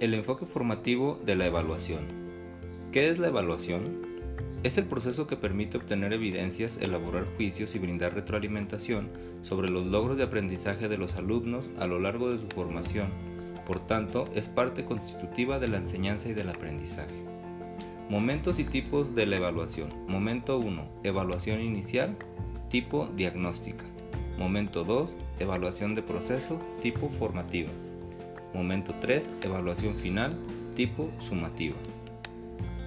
El enfoque formativo de la evaluación. ¿Qué es la evaluación? Es el proceso que permite obtener evidencias, elaborar juicios y brindar retroalimentación sobre los logros de aprendizaje de los alumnos a lo largo de su formación. Por tanto, es parte constitutiva de la enseñanza y del aprendizaje. Momentos y tipos de la evaluación. Momento 1. Evaluación inicial, tipo diagnóstica. Momento 2. Evaluación de proceso, tipo formativa. Momento 3. Evaluación final, tipo sumativa.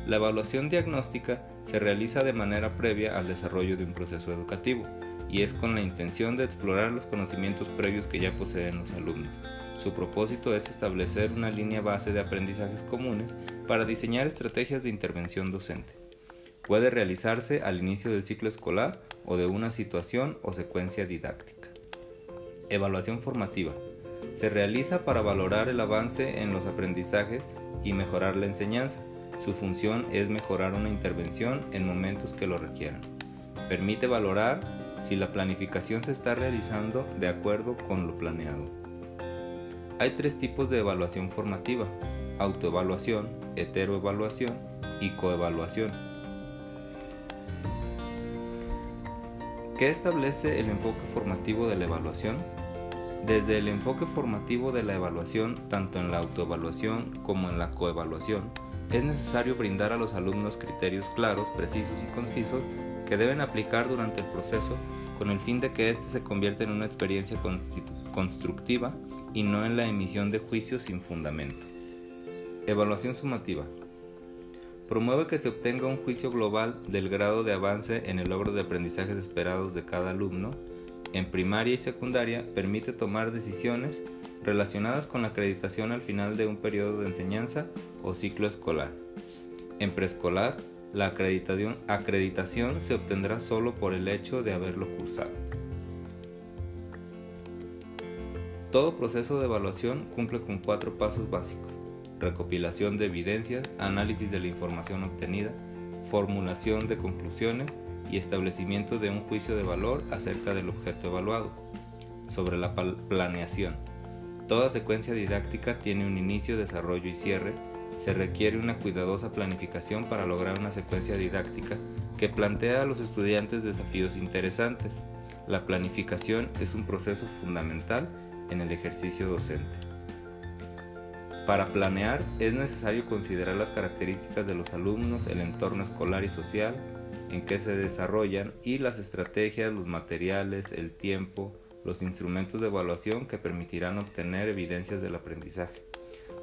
La evaluación diagnóstica se realiza de manera previa al desarrollo de un proceso educativo y es con la intención de explorar los conocimientos previos que ya poseen los alumnos. Su propósito es establecer una línea base de aprendizajes comunes para diseñar estrategias de intervención docente. Puede realizarse al inicio del ciclo escolar o de una situación o secuencia didáctica. Evaluación formativa se realiza para valorar el avance en los aprendizajes y mejorar la enseñanza. Su función es mejorar una intervención en momentos que lo requieran. Permite valorar si la planificación se está realizando de acuerdo con lo planeado. Hay tres tipos de evaluación formativa, autoevaluación, heteroevaluación y coevaluación. ¿Qué establece el enfoque formativo de la evaluación? Desde el enfoque formativo de la evaluación, tanto en la autoevaluación como en la coevaluación, es necesario brindar a los alumnos criterios claros, precisos y concisos que deben aplicar durante el proceso con el fin de que éste se convierta en una experiencia constructiva y no en la emisión de juicios sin fundamento. Evaluación sumativa. Promueve que se obtenga un juicio global del grado de avance en el logro de aprendizajes esperados de cada alumno en primaria y secundaria permite tomar decisiones relacionadas con la acreditación al final de un periodo de enseñanza o ciclo escolar. En preescolar, la acreditación, acreditación se obtendrá solo por el hecho de haberlo cursado. Todo proceso de evaluación cumple con cuatro pasos básicos. Recopilación de evidencias, análisis de la información obtenida, formulación de conclusiones y establecimiento de un juicio de valor acerca del objeto evaluado. Sobre la planeación. Toda secuencia didáctica tiene un inicio, desarrollo y cierre. Se requiere una cuidadosa planificación para lograr una secuencia didáctica que plantea a los estudiantes desafíos interesantes. La planificación es un proceso fundamental en el ejercicio docente. Para planear es necesario considerar las características de los alumnos, el entorno escolar y social, en qué se desarrollan y las estrategias, los materiales, el tiempo, los instrumentos de evaluación que permitirán obtener evidencias del aprendizaje.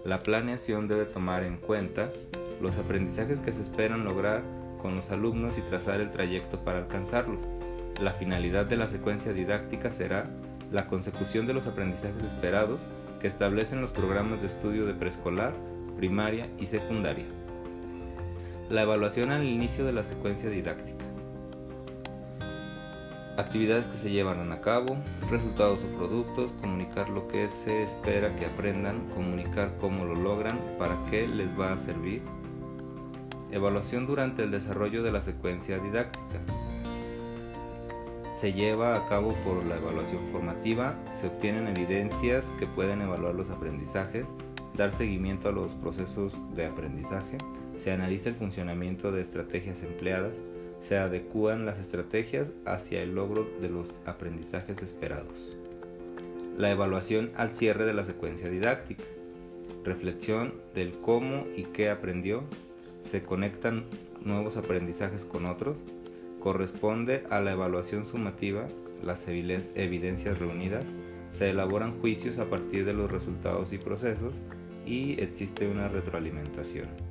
La planeación debe tomar en cuenta los aprendizajes que se esperan lograr con los alumnos y trazar el trayecto para alcanzarlos. La finalidad de la secuencia didáctica será la consecución de los aprendizajes esperados que establecen los programas de estudio de preescolar, primaria y secundaria. La evaluación al inicio de la secuencia didáctica. Actividades que se llevan a cabo, resultados o productos, comunicar lo que se espera que aprendan, comunicar cómo lo logran, para qué les va a servir. Evaluación durante el desarrollo de la secuencia didáctica. Se lleva a cabo por la evaluación formativa, se obtienen evidencias que pueden evaluar los aprendizajes, dar seguimiento a los procesos de aprendizaje, se analiza el funcionamiento de estrategias empleadas, se adecúan las estrategias hacia el logro de los aprendizajes esperados. La evaluación al cierre de la secuencia didáctica. Reflexión del cómo y qué aprendió. Se conectan nuevos aprendizajes con otros. Corresponde a la evaluación sumativa las evidencias reunidas. Se elaboran juicios a partir de los resultados y procesos y existe una retroalimentación.